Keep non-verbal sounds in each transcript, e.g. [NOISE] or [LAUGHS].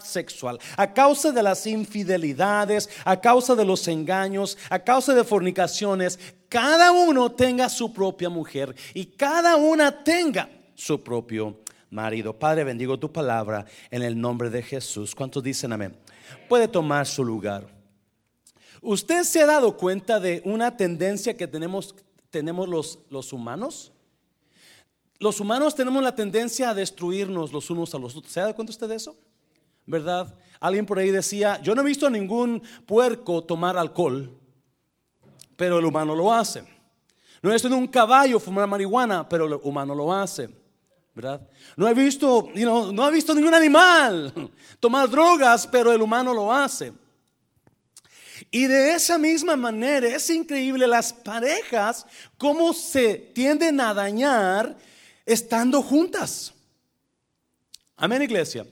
sexual, a causa de las infidelidades, a causa de los engaños, a causa de fornicaciones, cada uno tenga su propia mujer y cada una tenga su propio marido. Padre, bendigo tu palabra en el nombre de Jesús. ¿Cuántos dicen amén? Puede tomar su lugar. ¿Usted se ha dado cuenta de una tendencia que tenemos, tenemos los, los humanos? Los humanos tenemos la tendencia a destruirnos los unos a los otros. ¿Se ha dado cuenta usted de eso? ¿Verdad? Alguien por ahí decía, yo no he visto a ningún puerco tomar alcohol, pero el humano lo hace. No he visto a un caballo fumar marihuana, pero el humano lo hace. ¿verdad? No he visto, no he visto ningún animal [LAUGHS] tomar drogas, pero el humano lo hace. Y de esa misma manera es increíble las parejas cómo se tienden a dañar estando juntas. Amén, iglesia.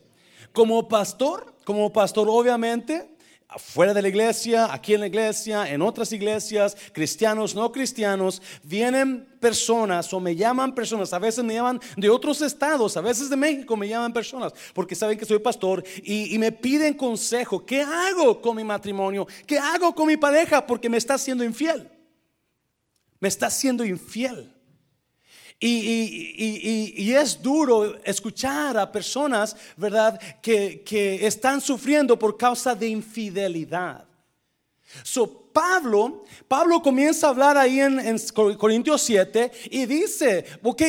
Como pastor, como pastor obviamente, fuera de la iglesia, aquí en la iglesia, en otras iglesias, cristianos, no cristianos, vienen personas o me llaman personas, a veces me llaman de otros estados, a veces de México me llaman personas, porque saben que soy pastor y, y me piden consejo, ¿qué hago con mi matrimonio? ¿Qué hago con mi pareja? Porque me está siendo infiel. Me está siendo infiel. Y, es duro escuchar a personas, ¿verdad?, que, están sufriendo por causa de infidelidad. So, Pablo, Pablo comienza a hablar ahí en, en Corintios 7 y dice, ok,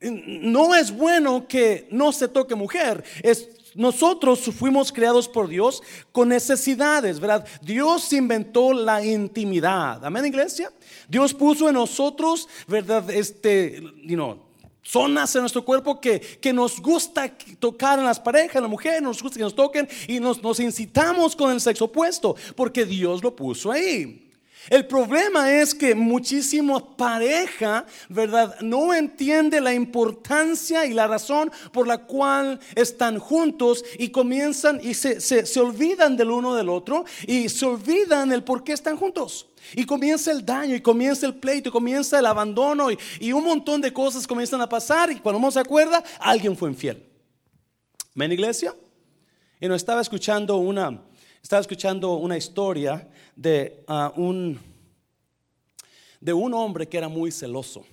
no es bueno que no se toque mujer, es nosotros fuimos creados por Dios con necesidades, ¿verdad? Dios inventó la intimidad. Amén, iglesia. Dios puso en nosotros, ¿verdad? Este, you know, zonas en nuestro cuerpo que, que, nos gusta tocar en las parejas, en la mujer, nos gusta que nos toquen y nos, nos incitamos con el sexo opuesto, porque Dios lo puso ahí. El problema es que muchísima pareja, ¿verdad? No entiende la importancia y la razón por la cual están juntos y comienzan y se, se, olvidan del uno del otro y se olvidan el por qué están juntos. Y comienza el daño, y comienza el pleito, y comienza el abandono, y, y un montón de cosas comienzan a pasar. Y cuando uno se acuerda, alguien fue infiel. ¿Ven, iglesia? Y nos estaba escuchando una, estaba escuchando una historia de, ah, un, de un hombre que era muy celoso.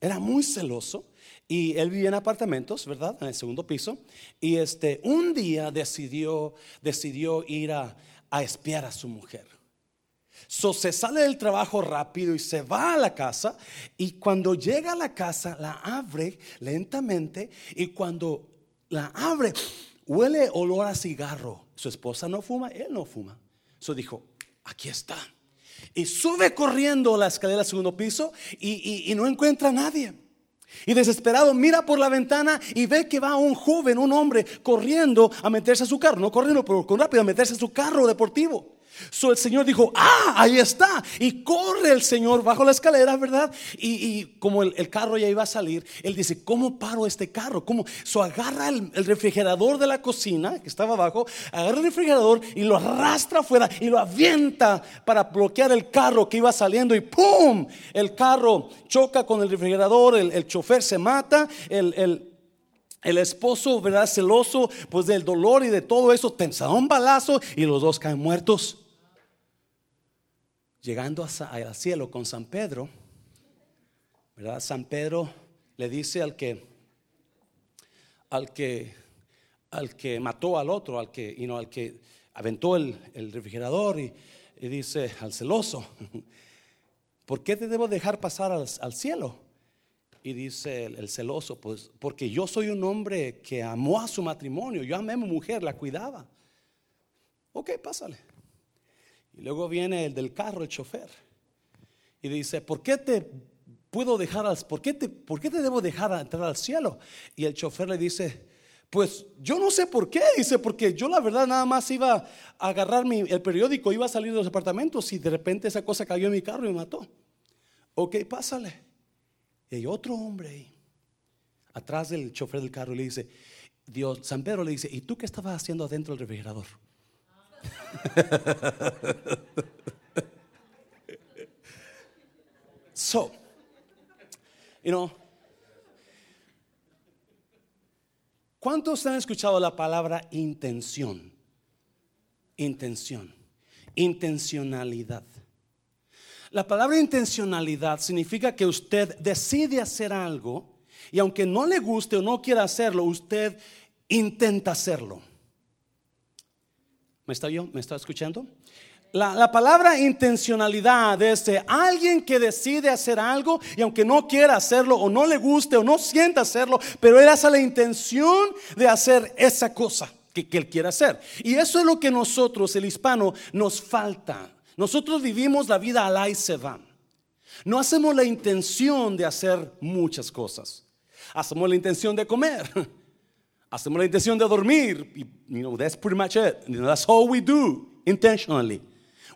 Era muy celoso y él vivía en apartamentos, ¿verdad? En el segundo piso. Y este, un día decidió, decidió ir a, a espiar a su mujer. So, se sale del trabajo rápido y se va a la casa y cuando llega a la casa la abre lentamente y cuando la abre huele olor a cigarro. Su esposa no fuma, él no fuma. So dijo, aquí está. Y sube corriendo la escalera al segundo piso y, no encuentra a nadie. Y desesperado mira por la ventana y ve que va un joven, un hombre, corriendo a meterse a su carro. No corriendo, pero con rápido a meterse a su carro deportivo. So el Señor dijo, ah, ahí está. Y corre el Señor bajo la escalera, ¿verdad? Y, como el, carro ya iba a salir, él dice, ¿cómo paro este carro? ¿Cómo? So agarra el, refrigerador de la cocina, que estaba abajo, agarra el refrigerador y lo arrastra afuera y lo avienta para bloquear el carro que iba saliendo y ¡pum! El carro choca con el refrigerador, el, chofer se mata, el, el esposo, ¿verdad? Celoso, pues del dolor y de todo eso, tensa un balazo y los dos caen muertos llegando al cielo con San Pedro, ¿verdad? San Pedro le dice al que, al que, al que mató al otro, al que, y no, al que aventó el, refrigerador y, dice al celoso, [LAUGHS] ¿por qué te debo dejar pasar al, cielo? Y dice el, el, celoso, pues porque yo soy un hombre que amó a su matrimonio, yo amé a mi mujer, la cuidaba. Ok, pásale. Luego viene el del carro, el chofer. Y dice, ¿por qué te puedo dejar, por qué te, por qué te debo dejar entrar al cielo? Y el chofer le dice, pues yo no sé por qué, dice, porque yo la verdad nada más iba a agarrar mi, el periódico, iba a salir de los apartamentos y de repente esa cosa cayó en mi carro y me mató. Ok, pásale. Y hay otro hombre ahí, atrás del chofer del carro, y le dice, Dios, San Pedro le dice, ¿y tú qué estabas haciendo adentro del refrigerador? [LAUGHS] so, you know, ¿Cuántos han escuchado la palabra intención? Intención, intencionalidad. La palabra intencionalidad significa que usted decide hacer algo y aunque no le guste o no quiera hacerlo, usted intenta hacerlo. ¿Me está yo? ¿Me está escuchando? La, palabra intencionalidad es de alguien que decide hacer algo y aunque no quiera hacerlo o no le guste o no sienta hacerlo, pero él hace la intención de hacer esa cosa que, él quiere hacer. Y eso es lo que nosotros, el hispano, nos falta. Nosotros vivimos la vida al y se van. No hacemos la intención de hacer muchas cosas. Hacemos la intención de comer. [LAUGHS] Hacemos la intención de dormir. You know, that's pretty much it. that's all we do intentionally.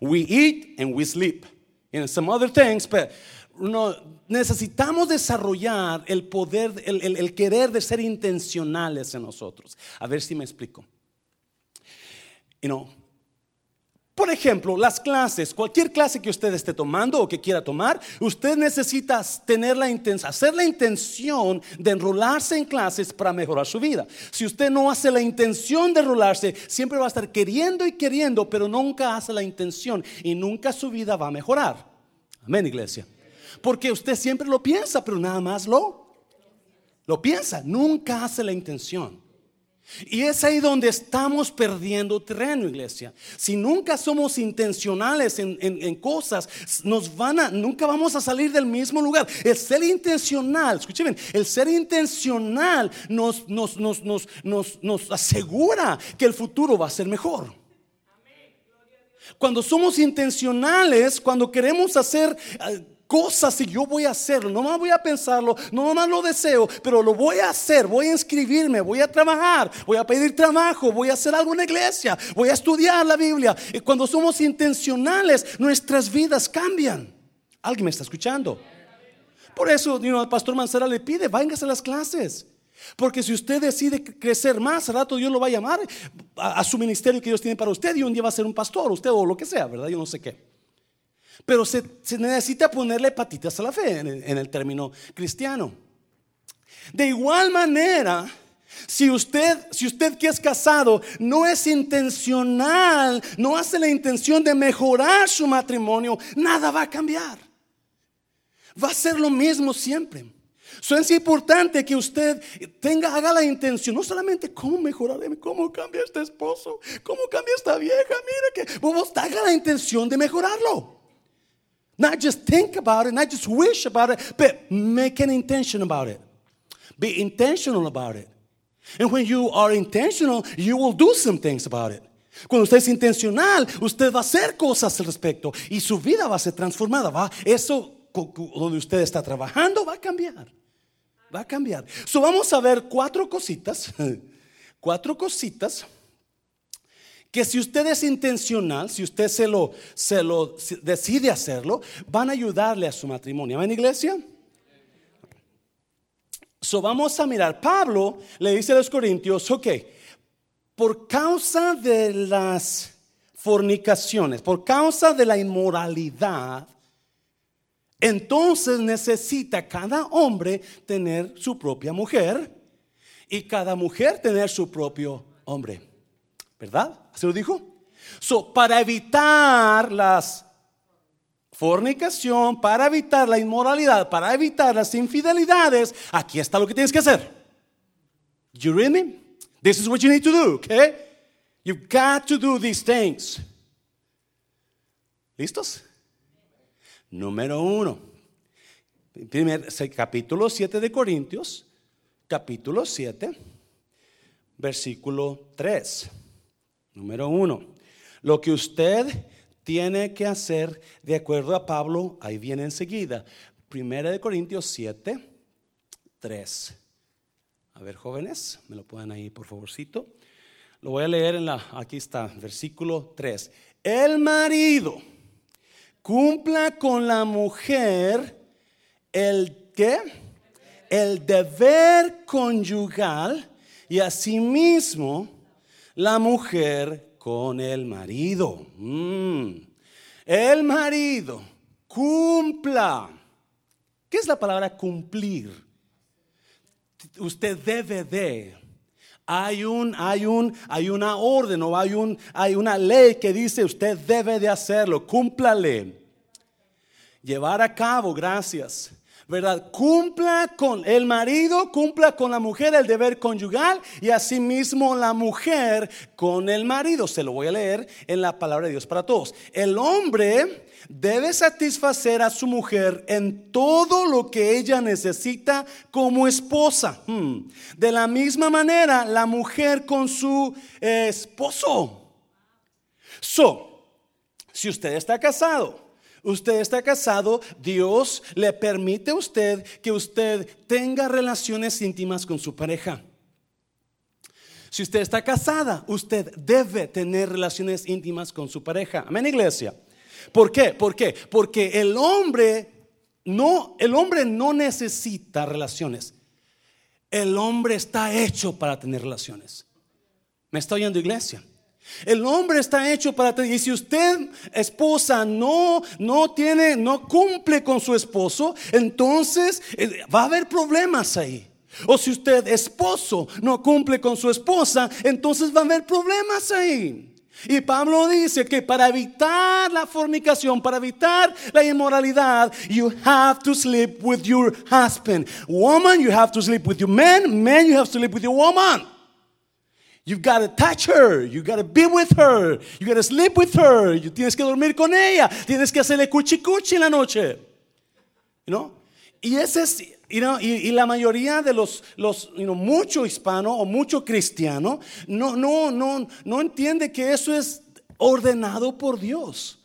We eat and we sleep. And some other things, but no, necesitamos desarrollar el poder, el, el, el querer de ser intencionales en nosotros. A ver si me explico. You know, por ejemplo, las clases, cualquier clase que usted esté tomando o que quiera tomar, usted necesita tener la intención, hacer la intención de enrolarse en clases para mejorar su vida. Si usted no hace la intención de enrolarse, siempre va a estar queriendo y queriendo, pero nunca hace la intención y nunca su vida va a mejorar. Amén, iglesia. Porque usted siempre lo piensa, pero nada más lo lo piensa, nunca hace la intención. Y es ahí donde estamos perdiendo terreno, iglesia. Si nunca somos intencionales en, cosas, van a, nunca vamos a salir del mismo lugar. El ser intencional, escuchen el ser intencional nos, nos, nos, nos asegura que el futuro va a ser mejor. Cuando somos intencionales, cuando queremos hacer eh, cosas y yo voy a hacerlo. No más voy a pensarlo, no más lo deseo, pero lo voy a hacer. Voy a inscribirme, voy a trabajar, voy a pedir trabajo, voy a hacer algo en la iglesia, voy a estudiar la Biblia. Y cuando somos intencionales, nuestras vidas cambian. ¿Alguien me está escuchando? Por eso el pastor Mancera le pide, váyase a las clases. Porque si usted decide crecer más, al rato Dios lo va a llamar a, a, su ministerio que Dios tiene para usted y un día va a ser un pastor, usted o lo que sea, ¿verdad? Yo no sé qué. Pero se, necesita ponerle patitas a la fe en el, término cristiano. De igual manera, si usted, si usted que es casado no es intencional, no hace la intención de mejorar su matrimonio, nada va a cambiar. Va a ser lo mismo siempre. Eso es importante que usted tenga, haga la intención, no solamente cómo mejoraré, cómo cambia este esposo, cómo cambia esta vieja, mira que vos haga la intención de mejorarlo. Not just think about it, not just wish about it, but make an intention about it. Be intentional about it. And when you are intentional, you will do some things about it. Cuando usted es intencional, usted va a hacer cosas al respecto y su vida va a ser transformada. Va, eso donde usted está trabajando va a cambiar. Va a cambiar. So vamos a ver cuatro cositas, [LAUGHS] cuatro cositas que si usted es intencional, si usted se lo, se lo decide hacerlo, van a ayudarle a su matrimonio. ¿Amén, iglesia? So vamos a mirar. Pablo le dice a los corintios, ok, por causa de las fornicaciones, por causa de la inmoralidad, entonces necesita cada hombre tener su propia mujer y cada mujer tener su propio hombre. ¿Verdad? ¿Se lo dijo? So, para evitar las fornicación, para evitar la inmoralidad, para evitar las infidelidades, aquí está lo que tienes que hacer. You read me? This is what you need to do, okay? You've got to do these things. ¿Listos? Número uno. Primer, capítulo 7 de Corintios, capítulo 7, versículo 3. Número uno, lo que usted tiene que hacer de acuerdo a Pablo, ahí viene enseguida. Primera de Corintios 7, 3. A ver, jóvenes, me lo pueden ahí, por favorcito. Lo voy a leer en la, aquí está, versículo 3. El marido cumpla con la mujer el que, el deber conyugal y asimismo la mujer con el marido. Mm. El marido cumpla. ¿Qué es la palabra cumplir? Usted debe de Hay un, hay un, hay una orden o hay un, hay una ley que dice usted debe de hacerlo, cúmplale. Llevar a cabo, gracias. ¿Verdad? Cumpla con el marido, cumpla con la mujer el deber conyugal y asimismo la mujer con el marido. Se lo voy a leer en la palabra de Dios para todos. El hombre debe satisfacer a su mujer en todo lo que ella necesita como esposa. Hmm. De la misma manera, la mujer con su esposo. So, si usted está casado, usted está casado, Dios le permite a usted que usted tenga relaciones íntimas con su pareja. Si usted está casada, usted debe tener relaciones íntimas con su pareja. Amén, iglesia. ¿Por qué? ¿Por qué? Porque el hombre no, el hombre no necesita relaciones. El hombre está hecho para tener relaciones. ¿Me está oyendo, iglesia? El hombre está hecho para tener, y si usted esposa no no tiene no cumple con su esposo, entonces eh, va a haber problemas ahí. O si usted esposo no cumple con su esposa, entonces va a haber problemas ahí. Y Pablo dice que para evitar la fornicación, para evitar la inmoralidad, you have to sleep with your husband. Woman, you have to sleep with your man. Man, you have to sleep with your woman. You've got to touch her. You got to be with her. You got to sleep with her. You tienes que dormir con ella. Tienes que hacerle cuchi cuchi en la noche. You? Y ese es, you know, y, la mayoría de los, los you know, mucho hispano o mucho cristiano no, no, no, no entiende que eso es ordenado por Dios.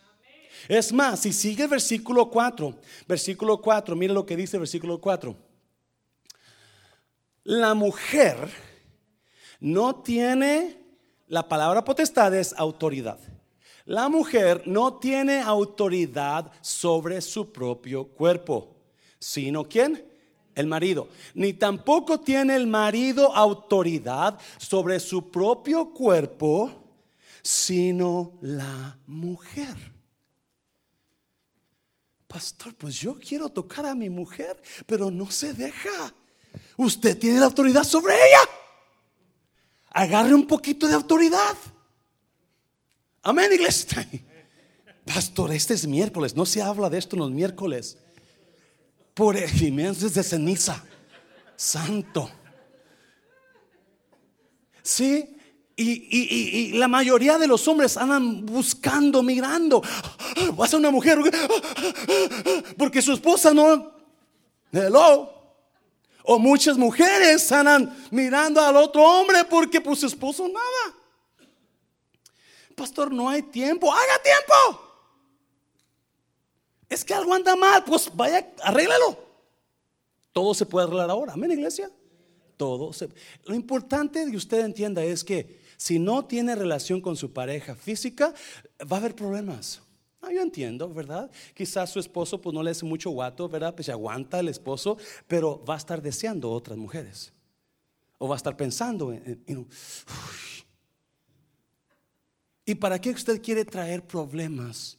Es más, si sigue el versículo 4, versículo 4, mire lo que dice el versículo 4. La mujer no tiene, la palabra potestad es autoridad. La mujer no tiene autoridad sobre su propio cuerpo, sino quién? El marido. Ni tampoco tiene el marido autoridad sobre su propio cuerpo, sino la mujer. Pastor, pues yo quiero tocar a mi mujer, pero no se deja. Usted tiene la autoridad sobre ella agarre un poquito de autoridad. Amén, iglesia. Pastor, este es miércoles, no se habla de esto en los miércoles. Por es de ceniza. Santo. Sí, y, la mayoría de los hombres andan buscando, mirando. Va a una mujer. Porque su esposa no. Hello. O muchas mujeres andan mirando al otro hombre porque pues su esposo nada. Pastor, no hay tiempo. Haga tiempo. Es que algo anda mal. Pues vaya, arréglalo. Todo se puede arreglar ahora. Amén, iglesia. Todo se... Lo importante que usted entienda es que si no tiene relación con su pareja física, va a haber problemas. Ah, yo entiendo, ¿verdad? Quizás su esposo pues no le hace mucho guato, ¿verdad? Pues se aguanta el esposo, pero va a estar deseando otras mujeres. O va a estar pensando en... ¿Y para qué usted quiere traer problemas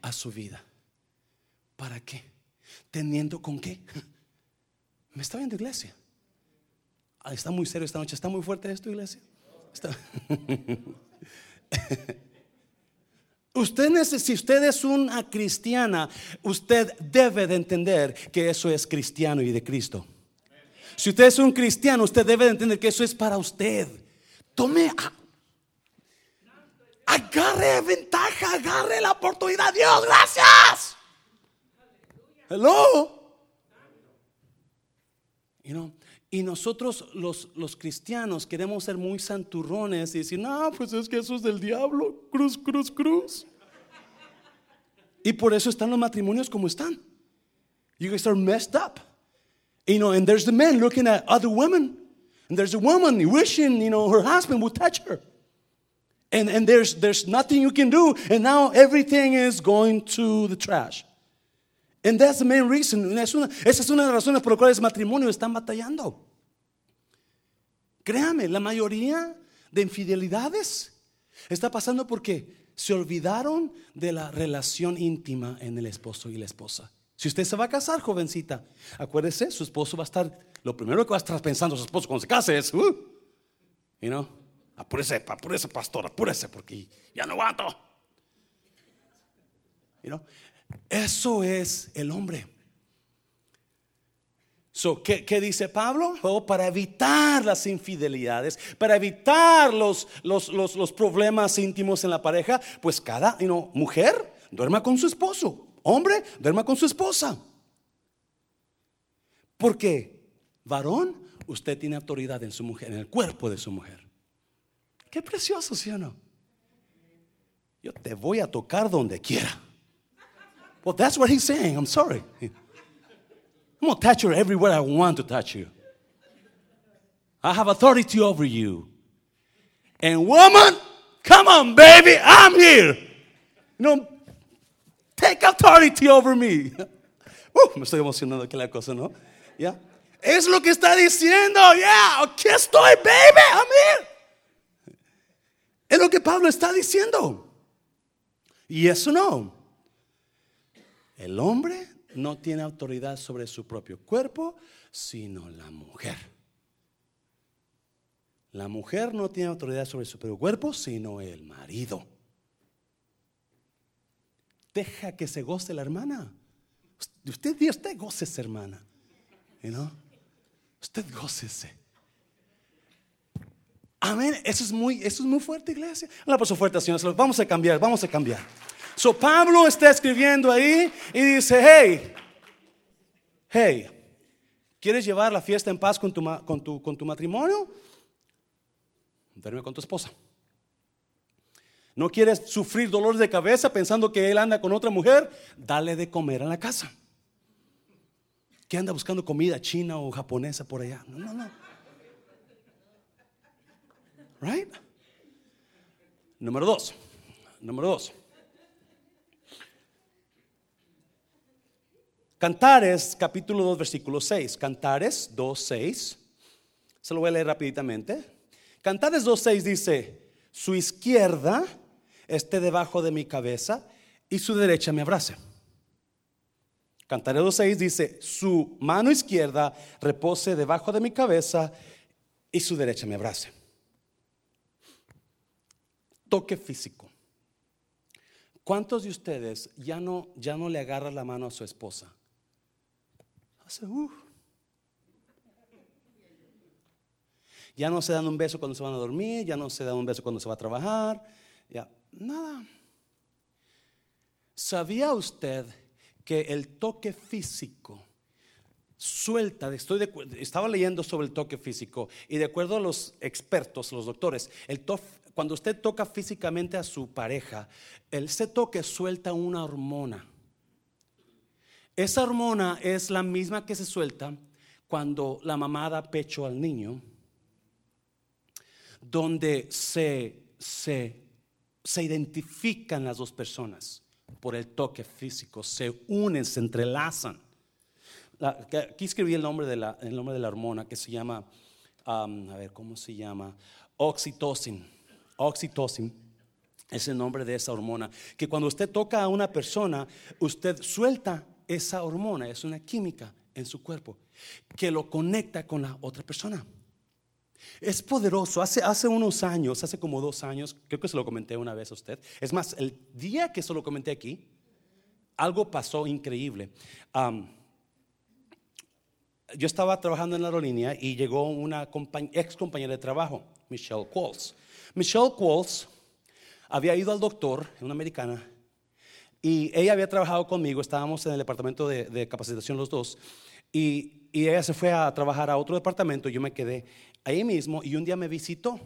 a su vida? ¿Para qué? ¿Teniendo con qué? [LAUGHS] ¿Me está viendo iglesia? Ah, está muy serio esta noche. ¿Está muy fuerte esto, iglesia? Está... [LAUGHS] [LAUGHS] Usted, si usted es una cristiana, usted debe de entender que eso es cristiano y de Cristo. Si usted es un cristiano, usted debe de entender que eso es para usted. Tome, agarre ventaja, agarre la oportunidad. Dios, gracias. Hello. You know, y nosotros los, los, cristianos queremos ser muy santurrones y decir, no, pues es que eso es del diablo, cruz, cruz, cruz. Y por eso están los matrimonios como están. You guys are messed up. You know, and there's the man looking at other women. And there's a woman wishing, you know, her husband would touch her. And, and there's, there's nothing you can do. And now everything is going to the trash. And that's the main reason. Es una, esa es una de las razones por las cuales matrimonios están batallando. Créame, la mayoría de infidelidades está pasando porque se olvidaron de la relación íntima en el esposo y la esposa. Si usted se va a casar, jovencita, acuérdese, su esposo va a estar, lo primero que va a estar pensando su esposo cuando se case es, uh, You know? Apúrese, apúrese, pastor, apúrese, porque ya no aguanto. You know? Eso es el hombre. ¿qué, dice Pablo? Oh, para evitar las infidelidades, para evitar los, los, los, problemas íntimos en la pareja, pues cada you mujer duerma con su esposo, hombre duerma con su esposa. Porque, varón, usted tiene autoridad en su mujer, en el cuerpo de su mujer. Qué precioso, ¿sí o no? Yo te voy a tocar donde quiera. Well, that's what he's saying. I'm sorry. I'm going to touch you everywhere I want to touch you. I have authority over you. And woman, come on, baby, I'm here. You know, take authority over me. [LAUGHS] Uh, me estoy emocionando que la cosa, ¿no? ¿Ya? Es lo que está diciendo. Yeah, aquí estoy, baby, I'm here. Es lo que Pablo está diciendo. Y eso no. El hombre no tiene autoridad sobre su propio cuerpo, sino la mujer. La mujer no tiene autoridad sobre su propio cuerpo, sino el marido. Deja que se goce la hermana. Usted, usted gócese, hermana. ¿no? Usted gócese. Amén. Eso es muy, eso es muy fuerte, iglesia. La paso fuerte, Señor. Vamos a cambiar, vamos a cambiar. So Pablo está escribiendo ahí y dice, hey, hey, ¿quieres llevar la fiesta en paz con tu, con tu, con tu matrimonio? Duerme con tu esposa. ¿No quieres sufrir dolores de cabeza pensando que él anda con otra mujer? Dale de comer en la casa. ¿Qué anda buscando comida china o japonesa por allá? No, no, no. Right? Número dos. Número dos. Cantares, capítulo 2, versículo 6. Cantares 2, 6. Se lo voy a leer rápidamente. Cantares 2, 6 dice, su izquierda esté debajo de mi cabeza y su derecha me abrace. Cantares 2, 6 dice, su mano izquierda repose debajo de mi cabeza y su derecha me abrace. Toque físico. ¿Cuántos de ustedes ya no, ya no le agarran la mano a su esposa? Ya no se dan un beso cuando se van a dormir, ya no se dan un beso cuando se va a trabajar, ya, nada. ¿Sabía usted que el toque físico suelta, estoy estaba leyendo sobre el toque físico y de acuerdo a los expertos, los doctores, el cuando usted toca físicamente a su pareja, ese toque suelta una hormona esa hormona es la misma que se suelta cuando la mamá da pecho al niño, donde se, se, se identifican las dos personas por el toque físico, se unen, se entrelazan. aquí escribí el nombre, de la, el nombre de la hormona que se llama, a ver, ¿cómo se llama? Oxitocin. Oxitocin es el nombre de esa hormona. Que cuando usted toca a una persona, usted suelta esa hormona es una química en su cuerpo que lo conecta con la otra persona. Es poderoso. Hace, hace unos años, hace como dos años, creo que se lo comenté una vez a usted. Es más, el día que se lo comenté aquí, algo pasó increíble. yo estaba trabajando en la aerolínea y llegó una ex compañera de trabajo, Michelle Qualls. Michelle Qualls había ido al doctor, una americana, y ella había trabajado conmigo, estábamos en el departamento de, capacitación los dos, y, ella se fue a trabajar a otro departamento, yo me quedé ahí mismo y un día me visitó.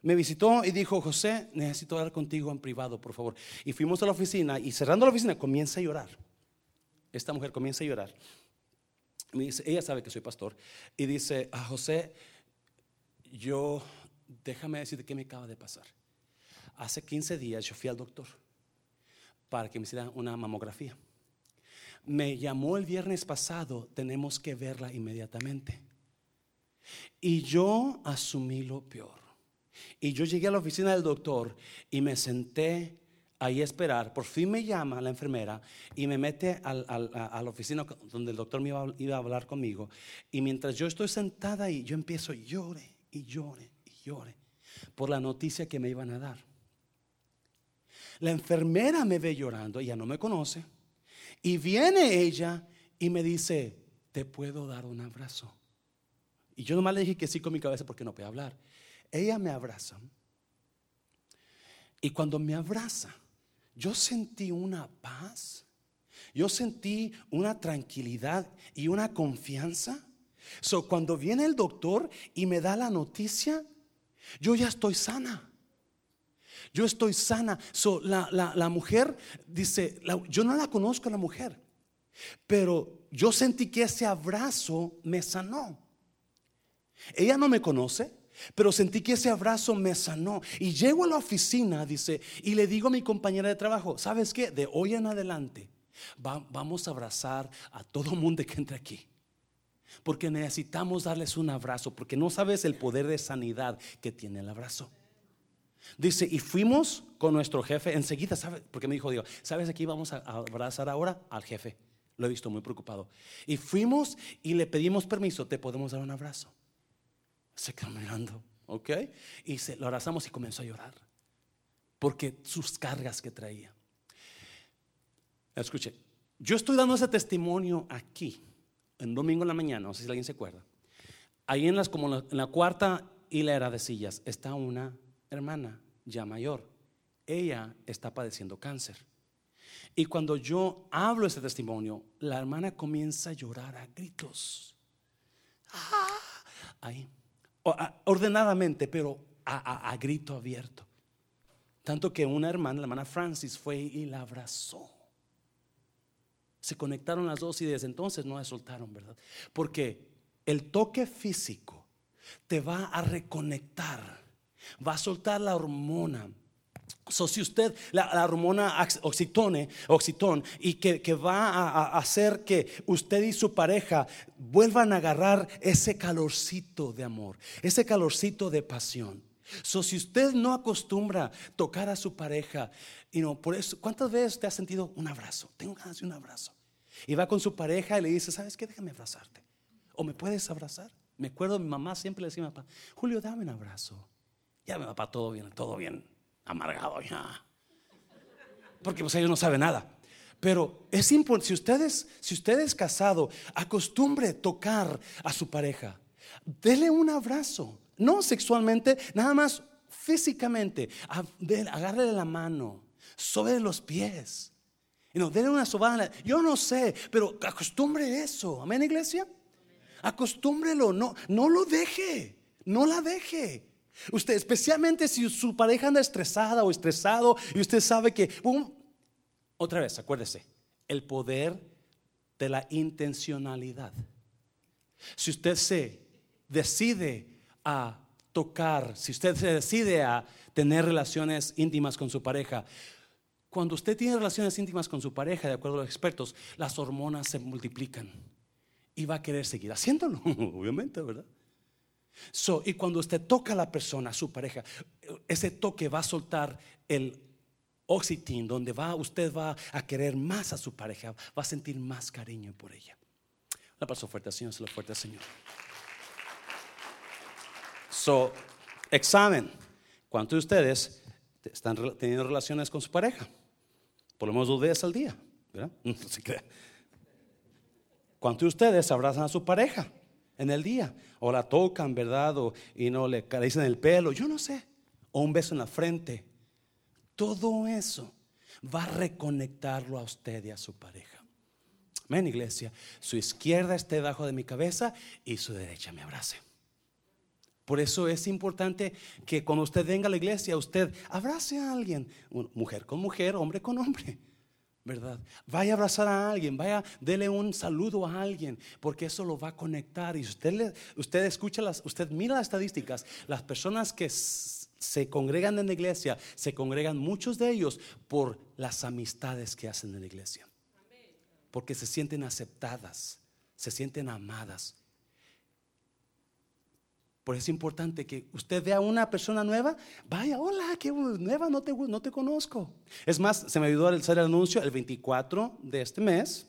Me visitó y dijo, José, necesito hablar contigo en privado, por favor. Y fuimos a la oficina y cerrando la oficina comienza a llorar. Esta mujer comienza a llorar. Ella sabe que soy pastor. Y dice, ah, José, yo, déjame decirte qué me acaba de pasar. Hace 15 días yo fui al doctor para que me hiciera una mamografía. Me llamó el viernes pasado, tenemos que verla inmediatamente. Y yo asumí lo peor. Y yo llegué a la oficina del doctor y me senté ahí a esperar. Por fin me llama la enfermera y me mete a la oficina donde el doctor me iba, iba, a hablar conmigo. Y mientras yo estoy sentada ahí, yo empiezo llore y llore y llore por la noticia que me iban a dar. La enfermera me ve llorando, ella no me conoce, y viene ella y me dice, ¿te puedo dar un abrazo? Y yo nomás le dije que sí con mi cabeza porque no puede hablar. Ella me abraza. Y cuando me abraza, yo sentí una paz, yo sentí una tranquilidad y una confianza. So, cuando viene el doctor y me da la noticia, yo ya estoy sana. Yo estoy sana. So, la, la, mujer dice, yo no la conozco la mujer, pero yo sentí que ese abrazo me sanó. Ella no me conoce, pero sentí que ese abrazo me sanó. Y llego a la oficina, dice, y le digo a mi compañera de trabajo, ¿sabes qué? De hoy en adelante vamos a abrazar a todo mundo que entre aquí. Porque necesitamos darles un abrazo, porque no sabes el poder de sanidad que tiene el abrazo. Dice, y fuimos con nuestro jefe enseguida, ¿sabe? Porque me dijo, digo, ¿sabes aquí vamos a abrazar ahora al jefe? Lo he visto muy preocupado. Y fuimos y le pedimos permiso, ¿te podemos dar un abrazo? Se quedó mirando, ¿ok? Y se, lo abrazamos y comenzó a llorar. Porque sus cargas que traía. Escuche, yo estoy dando ese testimonio aquí, en domingo en la mañana, no sé si alguien se acuerda. Ahí en las, como en la cuarta hilera de sillas, está una hermana ya mayor. Ella está padeciendo cáncer. Y cuando yo hablo ese testimonio, la hermana comienza a llorar a gritos. Ah, ahí ordenadamente, pero a, grito abierto. Tanto que una hermana, la hermana Francis, fue y la abrazó. Se conectaron las dos y desde entonces no la soltaron, ¿verdad? Porque el toque físico te va a reconectar, va a soltar la hormona So, si usted, la, hormona oxitone, oxitón, y que, va a, hacer que usted y su pareja vuelvan a agarrar ese calorcito de amor, ese calorcito de pasión. So, si usted no acostumbra tocar a su pareja, y no, por eso, ¿cuántas veces te ha sentido un abrazo? Tengo ganas de un abrazo. Y va con su pareja y le dice, ¿sabes qué? Déjame abrazarte. ¿O me puedes abrazar? Me acuerdo, mi mamá siempre le decía a mi papá, Julio, dame un abrazo. Ya mi papá, todo bien, todo bien amargado ya. Porque pues ellos no saben nada. Pero es importante, si ustedes, si usted es casado, acostumbre tocar a su pareja. Dele un abrazo, no sexualmente, nada más físicamente. Agárrele la mano, sobre los pies. No, dele una sobada. Yo no sé, pero acostumbre eso. Amén, iglesia. Acostúmbrelo, no, no lo deje, no la deje. Usted, especialmente si su pareja anda estresada o estresado y usted sabe que, otra vez, acuérdese, el poder de la intencionalidad. Si usted se decide a tocar, si usted se decide a tener relaciones íntimas con su pareja, cuando usted tiene relaciones íntimas con su pareja, de acuerdo a los expertos, las hormonas se multiplican y va a querer seguir haciéndolo, [LAUGHS] obviamente, ¿verdad? So, y cuando usted toca a la persona, a su pareja, ese toque va a soltar el oxitin, donde va, usted va a querer más a su pareja, va a sentir más cariño por ella. La paso fuerte, Señor, se lo fuerte, Señor. So, examen. ¿Cuántos de ustedes están teniendo relaciones con su pareja? Por lo menos dos veces al día, ¿verdad? [LAUGHS] No se ¿Cuántos de ustedes abrazan a su pareja? En el día. O la tocan, ¿verdad? O, y no le dicen el pelo, yo no sé. O un beso en la frente. Todo eso va a reconectarlo a usted y a su pareja. Amén, iglesia. Su izquierda esté debajo de mi cabeza y su derecha me abrace. Por eso es importante que cuando usted venga a la iglesia, usted abrace a alguien, mujer con mujer, hombre con hombre. ¿Verdad? Vaya a abrazar a alguien, vaya, dele un saludo a alguien, porque eso lo va a conectar. Y usted, usted escucha las, usted mira las estadísticas, las personas que se congregan en la iglesia, se congregan muchos de ellos por las amistades que hacen en la iglesia. Porque se sienten aceptadas, se sienten amadas. Por eso es importante que usted vea a una persona nueva, vaya, hola, qué nueva, no te, no te conozco. Es más, se me ayudó a hacer el anuncio el 24 de este mes.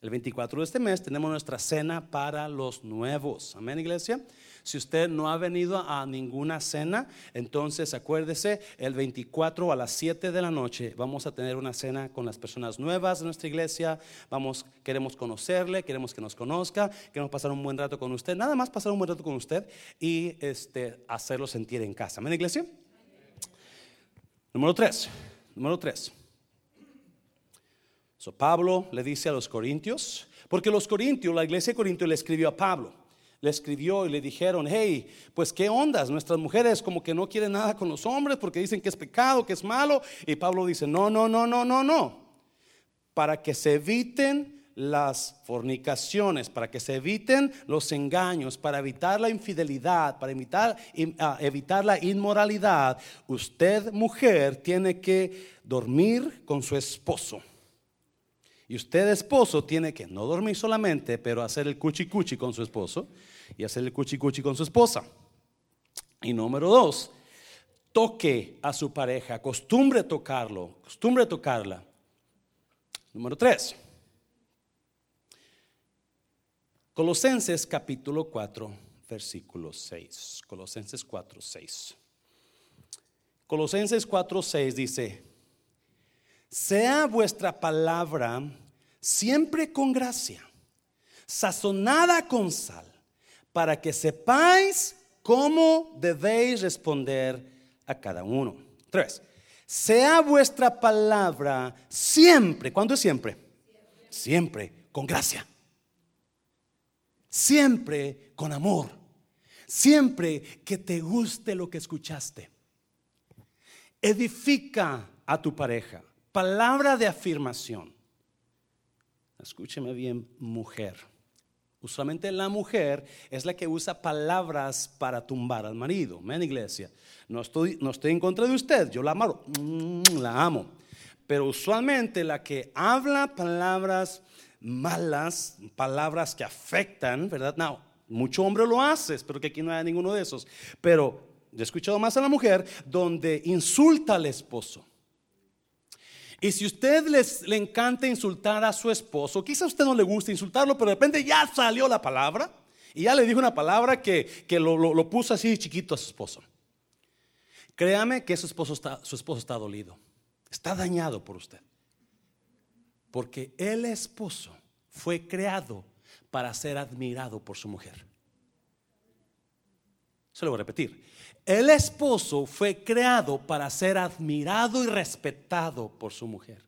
El 24 de este mes tenemos nuestra cena para los nuevos. Amén, iglesia. Si usted no ha venido a ninguna cena, entonces acuérdese, el 24 a las 7 de la noche vamos a tener una cena con las personas nuevas de nuestra iglesia. Vamos, queremos conocerle, queremos que nos conozca, queremos pasar un buen rato con usted. Nada más pasar un buen rato con usted y este, hacerlo sentir en casa. Amén, iglesia. Número 3. Número 3. So, Pablo le dice a los corintios, porque los corintios, la iglesia de Corintios le escribió a Pablo, le escribió y le dijeron, hey, pues qué ondas, nuestras mujeres como que no quieren nada con los hombres porque dicen que es pecado, que es malo. Y Pablo dice, no, no, no, no, no, no, para que se eviten las fornicaciones, para que se eviten los engaños, para evitar la infidelidad, para evitar, ah, evitar la inmoralidad, usted mujer tiene que dormir con su esposo. Y usted, esposo, tiene que no dormir solamente, pero hacer el cuchi cuchi con su esposo y hacer el cuchi cuchi con su esposa. Y número dos, toque a su pareja, acostumbre tocarlo, acostumbre tocarla. Número tres, Colosenses capítulo 4, versículo 6. Colosenses 4, 6. Colosenses 4, 6 dice, sea vuestra palabra siempre con gracia, sazonada con sal, para que sepáis cómo debéis responder a cada uno. Tres, sea vuestra palabra siempre, ¿cuándo es siempre? Siempre, con gracia. Siempre con amor. Siempre que te guste lo que escuchaste. Edifica a tu pareja palabra de afirmación. Escúcheme bien, mujer. Usualmente la mujer es la que usa palabras para tumbar al marido. ¿Men, iglesia? No estoy, no estoy en contra de usted, yo la amo, mm, la amo. Pero usualmente la que habla palabras malas, palabras que afectan, ¿verdad? No, mucho hombre lo hace, espero que aquí no haya ninguno de esos. Pero he escuchado más a la mujer donde insulta al esposo y si usted les, le encanta insultar a su esposo, quizá a usted no le gusta insultarlo, pero de repente ya salió la palabra y ya le dijo una palabra que, lo, puso así chiquito a su esposo. Créame que su esposo, está, su esposo está dolido, está dañado por usted. Porque el esposo fue creado para ser admirado por su mujer. Se lo voy a repetir. El esposo fue creado para ser admirado y respetado por su mujer.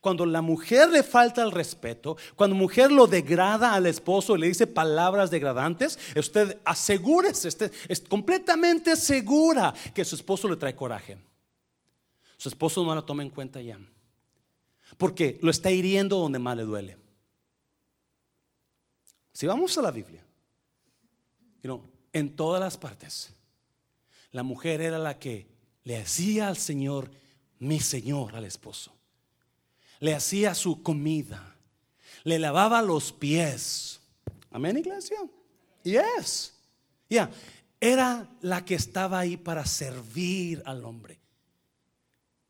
Cuando la mujer le falta el respeto, cuando mujer lo degrada al esposo y le dice palabras degradantes, usted asegúrese, es completamente segura que su esposo le trae coraje. Su esposo no la toma en cuenta ya. Porque lo está hiriendo donde más le duele. Si vamos a la Biblia, en todas las partes, la mujer era la que le hacía al Señor, mi Señor, al esposo. Le hacía su comida, le lavaba los pies. Amén, iglesia. Yes. Ya, era la que estaba ahí para servir al hombre.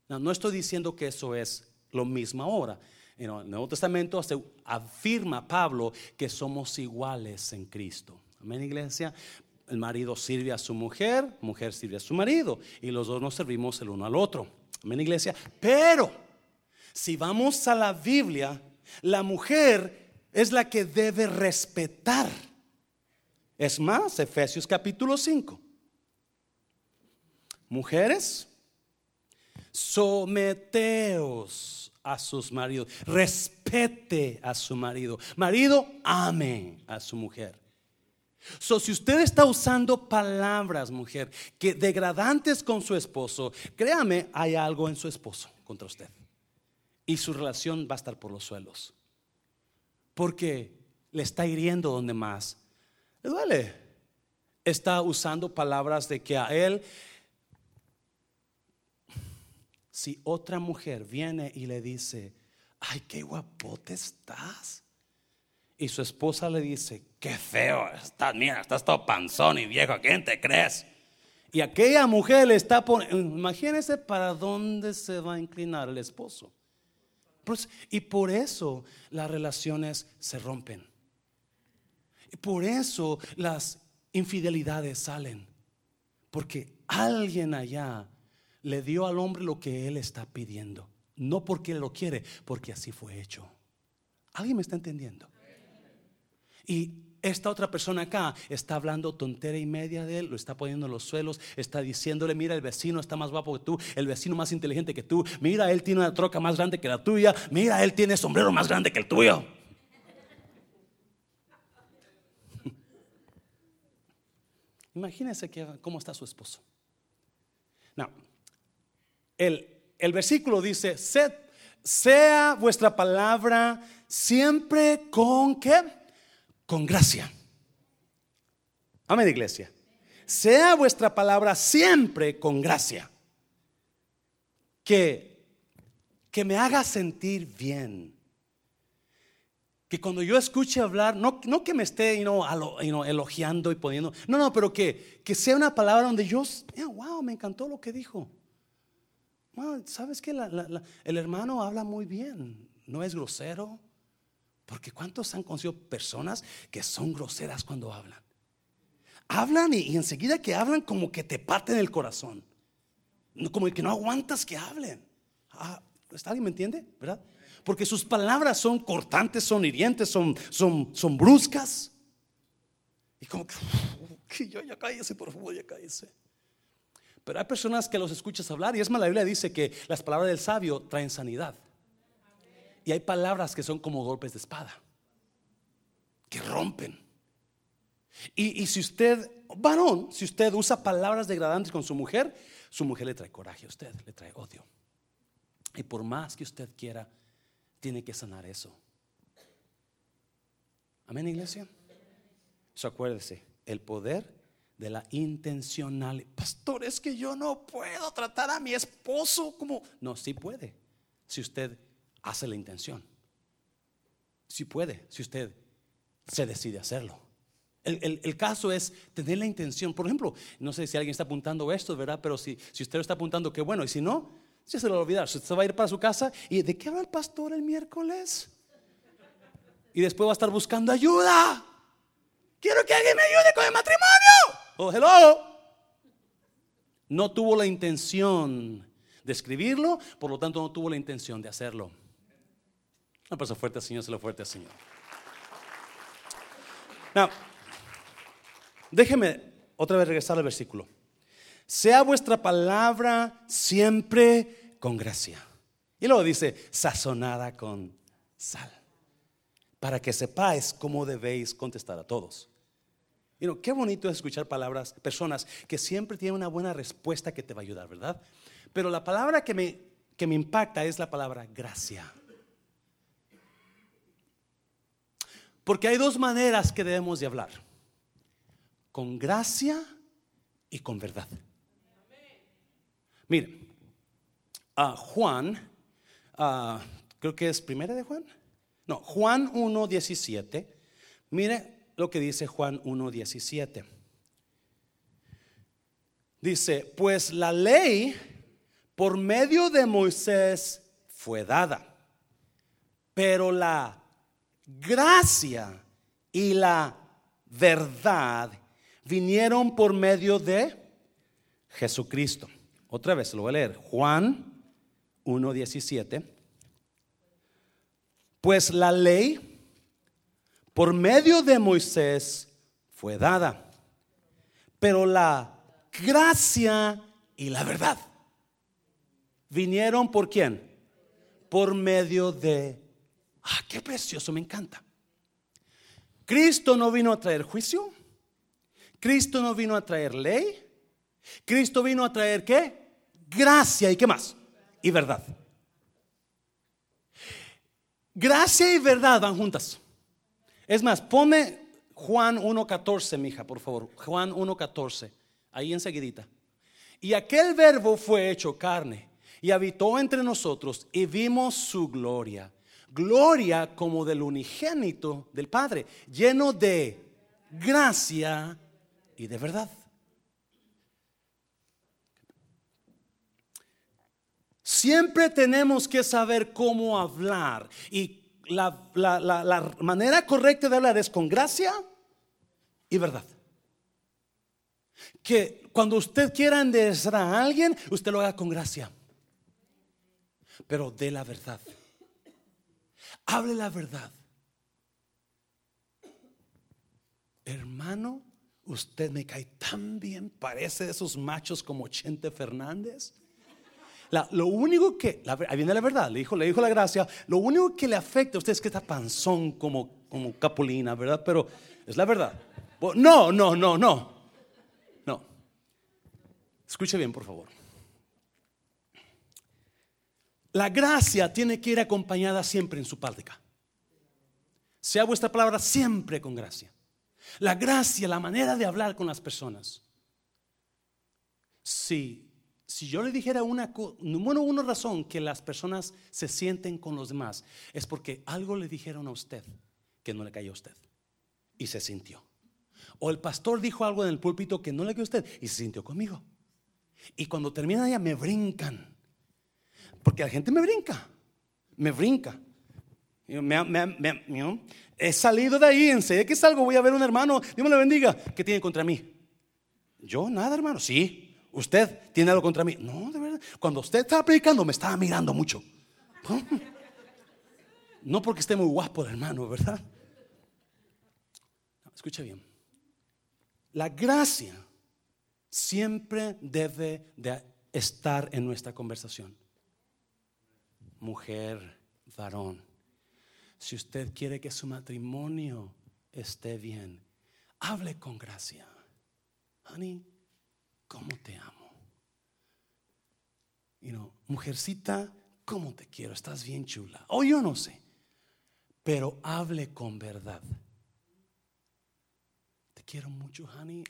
No, estoy diciendo que eso es lo mismo ahora. En el Nuevo Testamento afirma Pablo que somos iguales en Cristo. Amén, iglesia el marido sirve a su mujer, mujer sirve a su marido y los dos nos servimos el uno al otro. Amén, iglesia. Pero si vamos a la Biblia, la mujer es la que debe respetar. Es más, Efesios capítulo 5. Mujeres, someteos a sus maridos, respete a su marido. Marido, ame a su mujer. So, si usted está usando palabras, mujer, que degradantes con su esposo, créame, hay algo en su esposo contra usted. Y su relación va a estar por los suelos. Porque le está hiriendo donde más le duele. Está usando palabras de que a él, si otra mujer viene y le dice, ay, qué guapote estás y su esposa le dice, qué feo estás, mira, estás todo panzón y viejo, quién te crees? Y aquella mujer le está poniendo, imagínese para dónde se va a inclinar el esposo. Pues, y por eso las relaciones se rompen. Y por eso las infidelidades salen porque alguien allá le dio al hombre lo que él está pidiendo. No porque él lo quiere, porque así fue hecho. ¿Alguien me está entendiendo? Y esta otra persona acá está hablando tontera y media de él, lo está poniendo en los suelos, está diciéndole, mira, el vecino está más guapo que tú, el vecino más inteligente que tú, mira, él tiene una troca más grande que la tuya, mira, él tiene sombrero más grande que el tuyo. [LAUGHS] Imagínense que, cómo está su esposo. No, el, el versículo dice, sea vuestra palabra siempre con qué? Con gracia. Amén, iglesia. Sea vuestra palabra siempre con gracia. Que, que me haga sentir bien. Que cuando yo escuche hablar, no, no que me esté elogiando y poniendo, no, no, pero que, que sea una palabra donde yo, wow, me encantó lo que dijo. ¿Sabes que el hermano habla muy bien? No es grosero. Porque ¿cuántos han conocido personas que son groseras cuando hablan? Hablan y, enseguida que hablan como que te parten el corazón. Como que no aguantas que hablen. Ah, ¿Alguien me entiende? ¿Verdad? Porque sus palabras son cortantes, son hirientes, son, son, son bruscas. Y como que, que yo ya cállese, por favor, ya cállese. Pero hay personas que los escuchas hablar y es más, la Biblia dice que las palabras del sabio traen sanidad. Y hay palabras que son como golpes de espada, que rompen. Y, si usted, varón, si usted usa palabras degradantes con su mujer, su mujer le trae coraje a usted, le trae odio. Y por más que usted quiera, tiene que sanar eso. Amén, iglesia. Eso acuérdese, el poder de la intencional. Pastor, es que yo no puedo tratar a mi esposo como... No, sí puede, si usted hace la intención. Sí puede, si usted se decide hacerlo. El, caso es tener la intención. Por ejemplo, no sé si alguien está apuntando esto, ¿verdad? Pero si, si usted lo está apuntando, qué bueno. Y si no, ya se lo va a olvidar. Usted va a ir para su casa y ¿de qué habla el pastor el miércoles? Y después va a estar buscando ayuda. Quiero que alguien me ayude con el matrimonio. Oh, hello. No tuvo la intención de escribirlo, por lo tanto no tuvo la intención de hacerlo. Una persona fuerte al Señor, se lo fuerte al Señor. Déjeme otra vez regresar al versículo. Sea vuestra palabra siempre con gracia. Y luego dice, sazonada con sal, para que sepáis cómo debéis contestar a todos. You qué bonito es escuchar palabras, personas que siempre tienen una buena respuesta que te va a ayudar, ¿verdad? Pero la palabra que me, que me impacta es la palabra gracia. Porque hay dos maneras que debemos de hablar. Con gracia y con verdad. Miren, a Juan, creo que es primera de Juan. No, Juan 1, 17. Mire lo que dice Juan 1.17. Dice, pues la ley por medio de Moisés fue dada, pero la gracia y la verdad vinieron por medio de Jesucristo. Otra vez lo voy a leer. Juan 1.17. Pues la ley por medio de Moisés fue dada. Pero la gracia y la verdad vinieron por quién? Por medio de... Ah, qué precioso, me encanta. Cristo no vino a traer juicio. Cristo no vino a traer ley. Cristo vino a traer qué? Gracia y qué más? Y verdad. Gracia y verdad van juntas. Es más, ponme Juan 1.14, mija, por favor. Juan 1.14, ahí enseguidita. Y aquel verbo fue hecho carne y habitó entre nosotros y vimos su gloria. Gloria como del unigénito del Padre, lleno de gracia y de verdad. Siempre tenemos que saber cómo hablar y la, manera correcta de hablar es con gracia y verdad. que cuando usted quiera enderezar a alguien, usted lo haga con gracia. Pero de la verdad. Hable la verdad. Hermano, usted me cae tan bien, parece de esos machos como Chente Fernández. lo único que, ahí viene la verdad, le dijo, le dijo la gracia, lo único que le afecta a usted es que está panzón como, como capulina, ¿verdad? Pero es la verdad. No, no, no, no. No. Escuche bien, por favor. La gracia tiene que ir acompañada siempre en su práctica. Sea vuestra palabra siempre con gracia. La gracia, la manera de hablar con las personas. Si, si yo le dijera una, bueno, una razón que las personas se sienten con los demás, es porque algo le dijeron a usted que no le cayó a usted y se sintió. O el pastor dijo algo en el púlpito que no le cayó a usted y se sintió conmigo. Y cuando termina ya me brincan. Porque la gente me brinca, me brinca. he salido de ahí, en sé que salgo, voy a ver un hermano, Dios me lo bendiga, ¿qué tiene contra mí? Yo nada, hermano, sí, usted tiene algo contra mí. No, de verdad, cuando usted estaba predicando me estaba mirando mucho. No porque esté muy guapo hermano, ¿verdad? escucha bien. La gracia siempre debe de estar en nuestra conversación. Mujer, varón, si usted quiere que su matrimonio esté bien, hable con gracia. Honey, ¿cómo te amo? Y no, mujercita, ¿cómo te quiero? Estás bien chula. O yo no sé, pero hable con verdad quiero mucho, honey,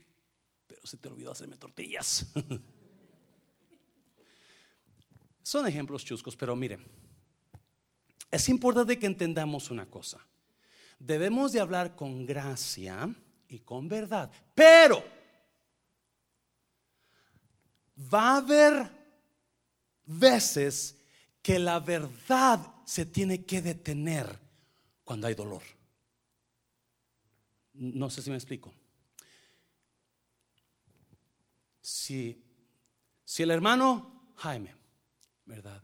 pero se te olvidó hacerme tortillas. [LAUGHS] Son ejemplos chuscos, pero miren, es importante que entendamos una cosa. Debemos de hablar con gracia y con verdad, pero va a haber veces que la verdad se tiene que detener cuando hay dolor. No sé si me explico. si, si el hermano Jaime, ¿verdad?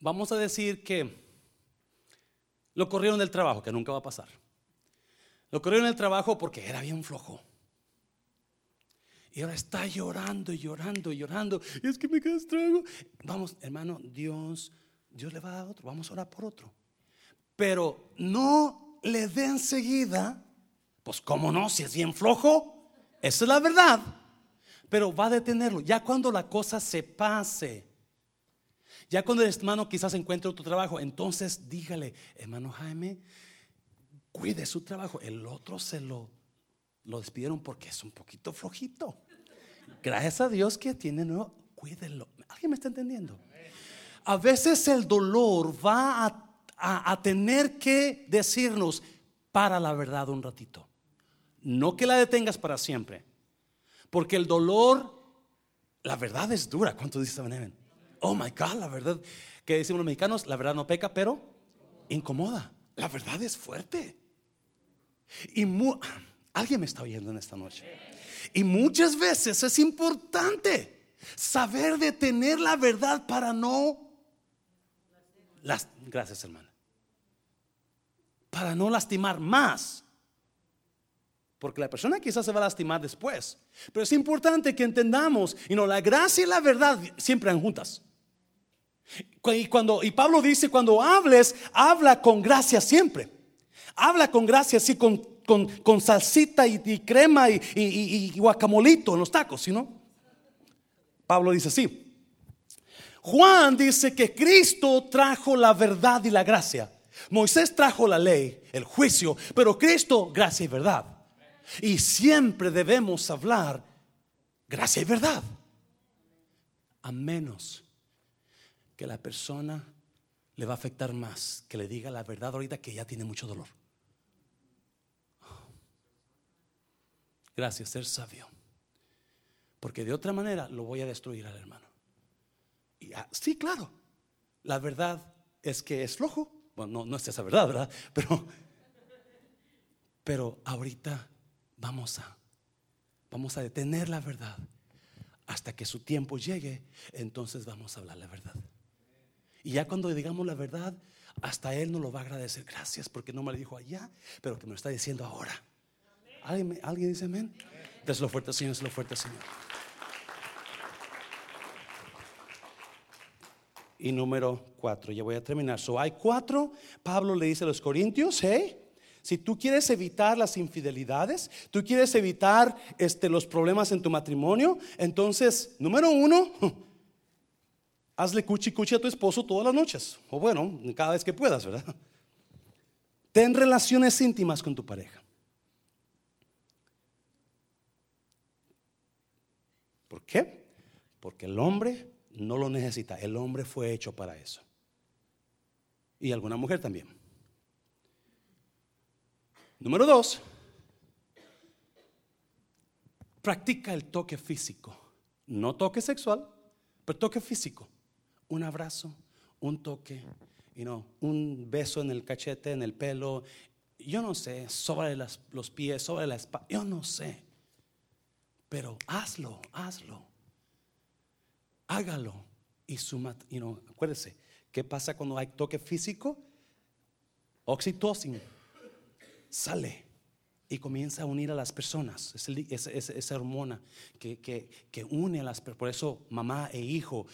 Vamos a decir que lo corrieron del trabajo, que nunca va a pasar. Lo corrieron del trabajo porque era bien flojo. Y ahora está llorando y llorando y llorando. Y es que me queda estrago. Vamos, hermano, Dios, Dios le va a dar otro. Vamos a orar por otro. Pero no le dé enseguida. Pues, ¿cómo no? Si es bien flojo. Esa es la verdad. Pero va a detenerlo. Ya cuando la cosa se pase. Ya cuando el hermano quizás encuentre otro trabajo. Entonces dígale, hermano Jaime, cuide su trabajo. El otro se lo, lo despidieron porque es un poquito flojito. Gracias a Dios que tiene nuevo. Cuídenlo. ¿Alguien me está entendiendo? A veces el dolor va a, a tener que decirnos para la verdad un ratito. No que la detengas para siempre. Porque el dolor, la verdad es dura. ¿Cuánto dice Evan? Oh my God, la verdad. Que decimos los mexicanos, la verdad no peca, pero incomoda. La verdad es fuerte. Y alguien me está oyendo en esta noche. Y muchas veces es importante saber detener la verdad para no. Las, gracias, hermana. Para no lastimar más porque la persona quizás se va a lastimar después. Pero es importante que entendamos, y no, la gracia y la verdad siempre van juntas. Y, cuando, y Pablo dice, cuando hables, habla con gracia siempre. Habla con gracia, así con, con, salsita y, crema y, y, guacamolito en los tacos, ¿sí no? Pablo dice así. Juan dice que Cristo trajo la verdad y la gracia. Moisés trajo la ley, el juicio, pero Cristo gracia y verdad. Y siempre debemos hablar gracia y verdad. A menos que la persona le va a afectar más que le diga la verdad ahorita que ya tiene mucho dolor. Gracias, ser sabio. Porque de otra manera lo voy a destruir al hermano. Y, sí, claro. La verdad es que es flojo. Bueno, no, no es esa verdad, ¿verdad? [LAUGHS] Pero, pero ahorita vamos a, vamos a detener la verdad hasta que su tiempo llegue, entonces vamos a hablar la verdad. Y ya cuando digamos la verdad, hasta Él nos lo va a agradecer. Gracias porque no me lo dijo allá, pero que me lo está diciendo ahora. ¿Alguien, ¿alguien dice amén? Déselo fuerte, Señor, fuerte, Señor. Y número cuatro, ya voy a terminar. So, hay cuatro, Pablo le dice a los corintios, hey, si tú quieres evitar las infidelidades, tú quieres evitar este, los problemas en tu matrimonio, entonces, número uno, [LAUGHS] hazle cuchi cuchi a tu esposo todas las noches, o bueno, cada vez que puedas, ¿verdad? [LAUGHS] Ten relaciones íntimas con tu pareja. ¿Por qué? Porque el hombre no lo necesita, el hombre fue hecho para eso. Y alguna mujer también. Número dos, practica el toque físico. No toque sexual, pero toque físico. Un abrazo, un toque, un beso en el cachete, en el pelo. Yo no sé, sobre los pies, sobre la espalda. Yo no sé. Pero hazlo, hazlo. Hágalo. Y suma, you acuérdese, ¿qué pasa cuando hay toque físico? Oxitocina sale y comienza a unir a las personas. Es, esa hormona que, que, une a las personas. Por eso mamá e hijo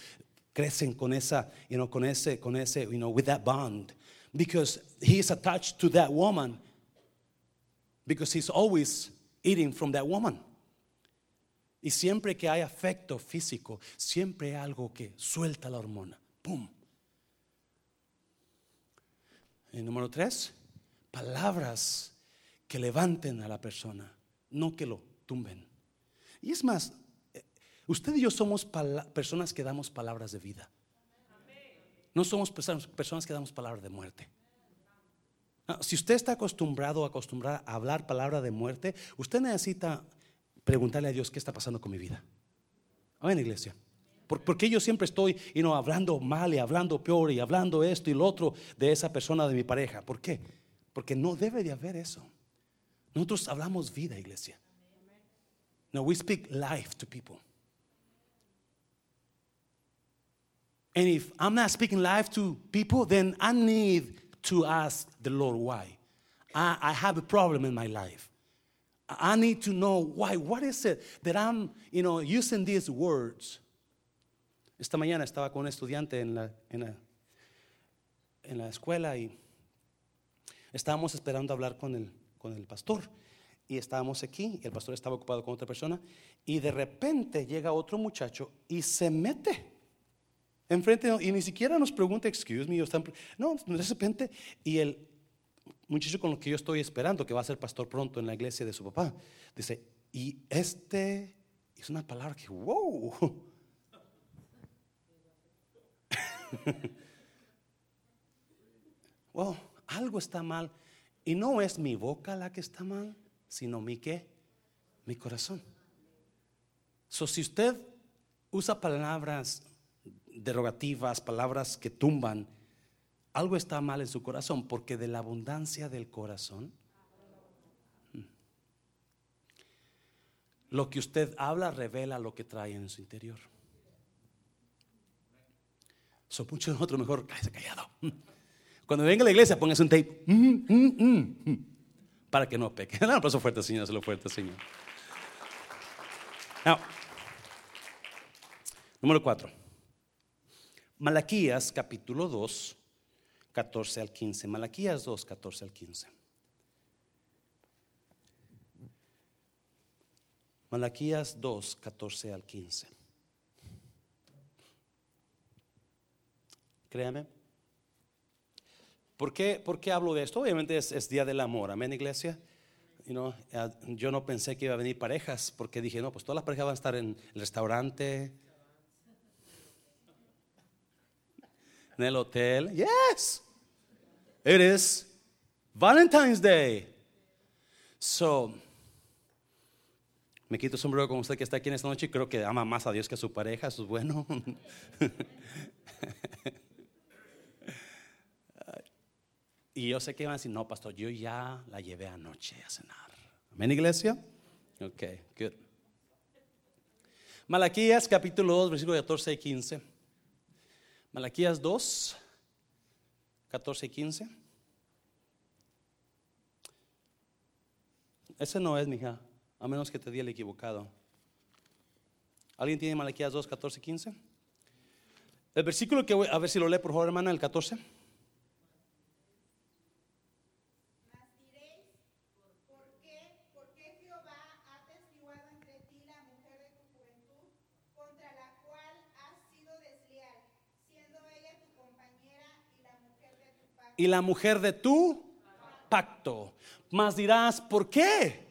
crecen con esa, you know, con ese, con ese, you know, with that bond. Because he is attached to that woman. Because he's always eating from that woman. Y siempre que hay afecto físico, siempre hay algo que suelta la hormona. ¡Pum! Y número tres, palabras que levanten a la persona, no que lo tumben. Y es más, eh, usted y yo somos personas que damos palabras de vida. No somos personas que damos palabras de muerte. Si usted está acostumbrado a hablar palabra de muerte, usted necesita preguntarle a Dios qué está pasando con mi vida. Amén, iglesia. Porque yo siempre estoy y no hablando mal y hablando peor y hablando esto y lo otro de esa persona, de mi pareja. ¿Por qué? Porque no debe de haber eso. Nosotros hablamos vida, iglesia. No, we speak life to people. And if I'm not speaking life to people, then I need to ask the Lord why. I, have a problem in my life. I need to know why. What is it that I'm, you know, using these words? Esta mañana estaba con un estudiante en la, en la, en la escuela y estábamos esperando hablar con el, con el pastor. Y estábamos aquí, y el pastor estaba ocupado con otra persona, y de repente llega otro muchacho y se mete enfrente, y ni siquiera nos pregunta, excuse me, no, de repente, y el muchacho con el que yo estoy esperando, que va a ser pastor pronto en la iglesia de su papá, dice, y este es una palabra que, wow. [LAUGHS] wow, algo está mal. Y no es mi boca la que está mal, sino mi qué, mi corazón. So, si usted usa palabras derogativas, palabras que tumban, algo está mal en su corazón, porque de la abundancia del corazón, lo que usted habla revela lo que trae en su interior. So, mucho otro mejor, cállese callado. Cuando venga a la iglesia, póngase un tape. Mm, mm, mm, para que no peque. [LAUGHS] Un aplauso fuerte, Señor. Se lo fuerte, Señor. número 4. Malaquías capítulo 2, 14 al 15. Malaquías 2, 14 al 15. Malaquías 2, 14 al 15. Créame. ¿Por qué, ¿Por qué hablo de esto? Obviamente es, Día del Amor, amén, iglesia. You yo no pensé que iba a venir parejas porque dije, no, pues todas las parejas van a estar en el restaurante, en el hotel. Yes, it is Valentine's Day. So, me quito el sombrero con usted que está aquí en esta noche y creo que ama más a Dios que a su pareja, eso es bueno. [LAUGHS] Y yo sé que van a decir, no, pastor, yo ya la llevé anoche a cenar. Amén, iglesia. Ok, good. Malaquías capítulo 2, versículo 14 y 15. Malaquías 2, 14 y 15. Ese no es, mija, a menos que te di el equivocado. ¿Alguien tiene Malaquías 2, 14 y 15? El versículo que voy, a ver si lo lee por favor, hermana, el 14. Mas diréis, ¿por qué? ¿Por qué Jehová ha testiguado entre ti la mujer de tu juventud, contra la cual has sido desleal, siendo ella tu compañera y la mujer de tu pacto? Y la mujer de tu pacto. Mas dirás, ¿por qué?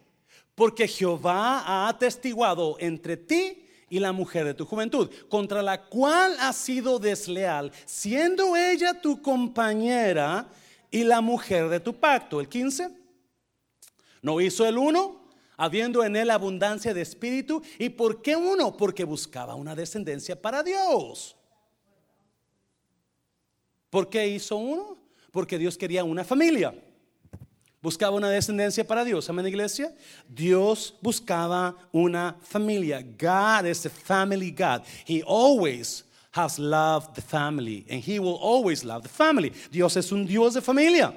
Porque Jehová ha atestiguado entre ti y la mujer de tu juventud, contra la cual has sido desleal, siendo ella tu compañera y la mujer de tu pacto. El 15. ¿No hizo el uno? Habiendo en él abundancia de espíritu. ¿Y por qué uno? Porque buscaba una descendencia para Dios. ¿Por qué hizo uno? Porque Dios quería una familia. Buscaba una descendencia para Dios. Amén, iglesia. Dios buscaba una familia. God is a family God. He always has loved the family. And He will always love the family. Dios es un Dios de familia.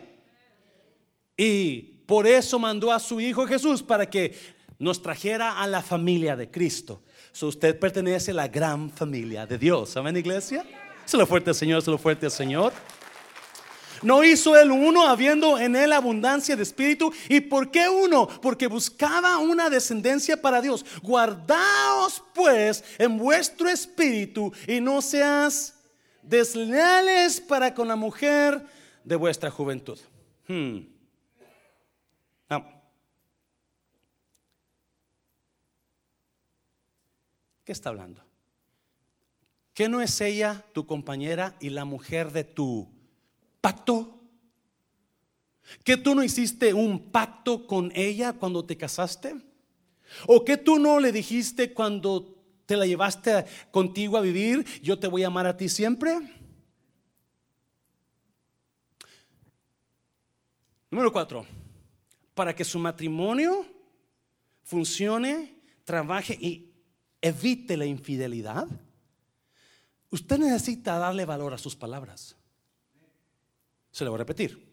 Y por eso mandó a su Hijo Jesús para que nos trajera a la familia de Cristo. So usted pertenece a la gran familia de Dios. Amén, iglesia. Se lo fuerte al Señor, se lo fuerte al Señor. No hizo el uno habiendo en él abundancia de espíritu. ¿Y por qué uno? Porque buscaba una descendencia para Dios. Guardaos pues en vuestro espíritu y no seas desleales para con la mujer de vuestra juventud. Hmm. Ah. ¿Qué está hablando? ¿Que no es ella tu compañera y la mujer de tu pacto? ¿Que tú no hiciste un pacto con ella cuando te casaste? ¿O que tú no le dijiste cuando te la llevaste contigo a vivir, yo te voy a amar a ti siempre? Número cuatro, para que su matrimonio funcione, trabaje y evite la infidelidad, usted necesita darle valor a sus palabras. Se lo voy a repetir.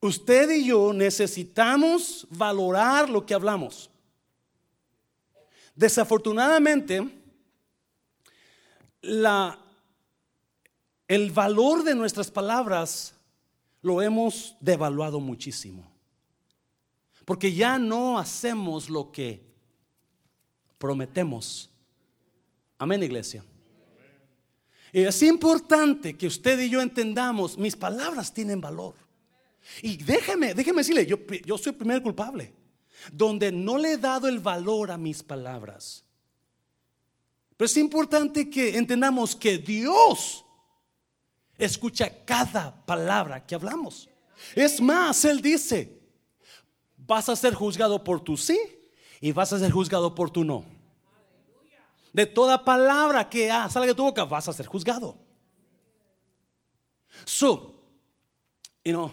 Usted y yo necesitamos valorar lo que hablamos. Desafortunadamente, la, el valor de nuestras palabras lo hemos devaluado muchísimo. Porque ya no hacemos lo que prometemos. Amén, iglesia. Y es importante que usted y yo entendamos, mis palabras tienen valor. Y déjeme, déjeme decirle, yo, yo soy el primer culpable, donde no le he dado el valor a mis palabras. Pero es importante que entendamos que Dios escucha cada palabra que hablamos. Es más, Él dice, vas a ser juzgado por tu sí y vas a ser juzgado por tu no. De toda palabra que salga de tu boca vas a ser juzgado. So, you know,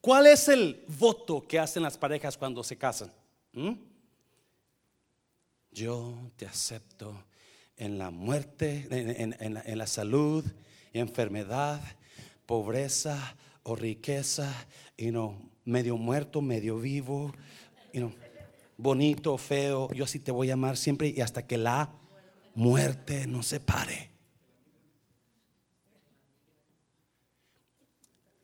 ¿cuál es el voto que hacen las parejas cuando se casan? ¿Mm? Yo te acepto en la muerte, en la, en la salud, enfermedad, pobreza o riqueza, y no, medio muerto, medio vivo, you know, bonito, feo, yo así te voy a amar siempre y hasta que la muerte nos separe.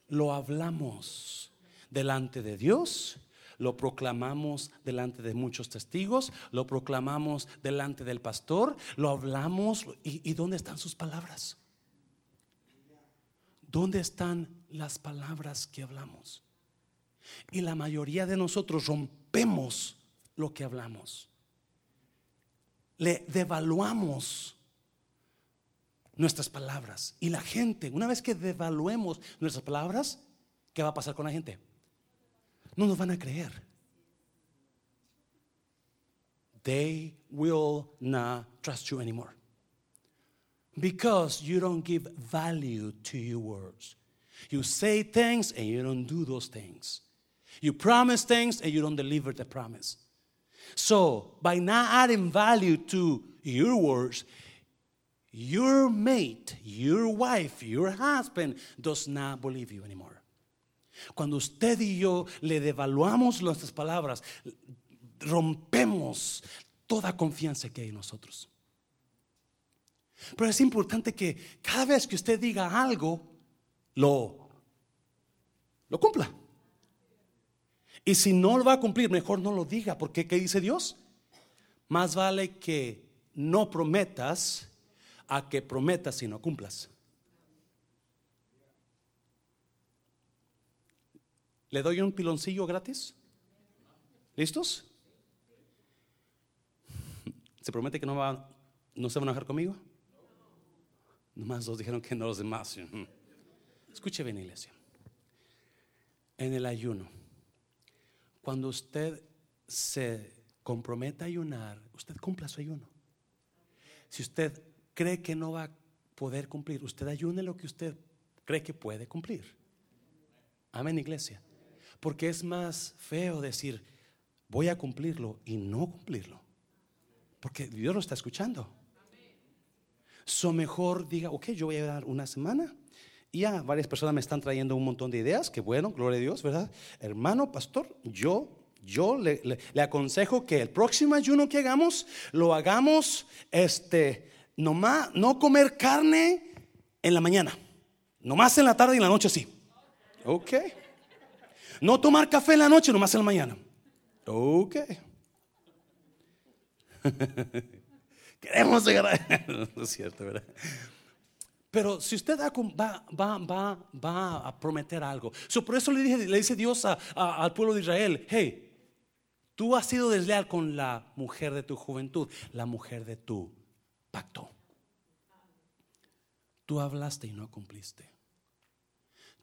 Lo hablamos delante de Dios, lo proclamamos delante de muchos testigos, lo proclamamos delante del pastor, lo hablamos. ¿Y, y dónde están sus palabras? ¿Dónde están las palabras que hablamos? Y la mayoría de nosotros rompemos lo que hablamos. Le devaluamos nuestras palabras. Y la gente, una vez que devaluemos nuestras palabras, ¿qué va a pasar con la gente? No nos van a creer. They will not trust you anymore. Because you don't give value to your words. You say things and you don't do those things. You promise things and you don't deliver the promise. So, by not adding value to your words, your mate, your wife, your husband does not believe you anymore. Cuando usted y yo le devaluamos nuestras palabras, rompemos toda confianza que hay en nosotros. Pero es importante que cada vez que usted diga algo, lo, lo cumpla. Y si no lo va a cumplir, mejor no lo diga, porque ¿qué dice Dios? Más vale que no prometas a que prometas y no cumplas. ¿Le doy un piloncillo gratis? ¿Listos? ¿Se promete que no, va, no se van a enojar conmigo? Nomás dos dijeron que no los demás. Escuche bien, iglesia. En el ayuno, cuando usted se comprometa a ayunar, usted cumpla su ayuno. Si usted cree que no va a poder cumplir, usted ayune lo que usted cree que puede cumplir. Amén, iglesia. Porque es más feo decir, voy a cumplirlo y no cumplirlo. Porque Dios lo está escuchando. So mejor diga, ok, yo voy a dar una semana. Y ya varias personas me están trayendo un montón de ideas, que bueno, gloria a Dios, ¿verdad? Hermano, pastor, yo, yo le, le, aconsejo que el próximo ayuno que hagamos, lo hagamos, este, nomás, no comer carne en la mañana, nomás en la tarde y en la noche sí. Ok. No tomar café en la noche, nomás en la mañana. Ok. [LAUGHS] Queremos llegar. [LAUGHS] No es cierto, ¿verdad? Pero si usted va, va, va, va a prometer algo, por eso le, dice Dios al pueblo de Israel, hey, tú has sido desleal con la mujer de tu juventud, la mujer de tu pacto. Tú hablaste y no cumpliste.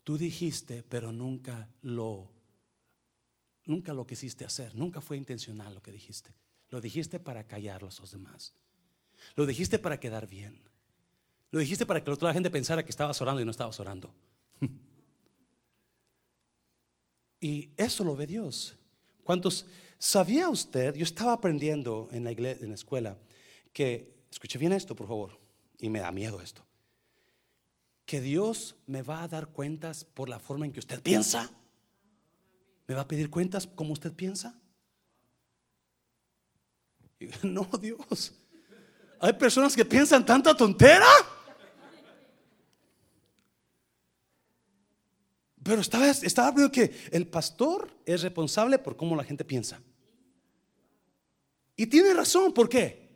Tú dijiste, pero nunca lo, nunca lo quisiste hacer, nunca fue intencional lo que dijiste. Lo dijiste para callar a los demás. Lo dijiste para quedar bien. Lo dijiste para que la otra gente pensara que estabas orando y no estabas orando. [LAUGHS] y eso lo ve Dios. ¿Cuántos sabía usted? Yo estaba aprendiendo en la, iglesia, en la escuela que, escuche bien esto, por favor, y me da miedo esto, que Dios me va a dar cuentas por la forma en que usted piensa. ¿Me va a pedir cuentas como usted piensa? [LAUGHS] No, Dios. Hay personas que piensan tanta tontera. Pero estaba, estaba que el pastor es responsable por cómo la gente piensa. Y tiene razón, ¿por qué?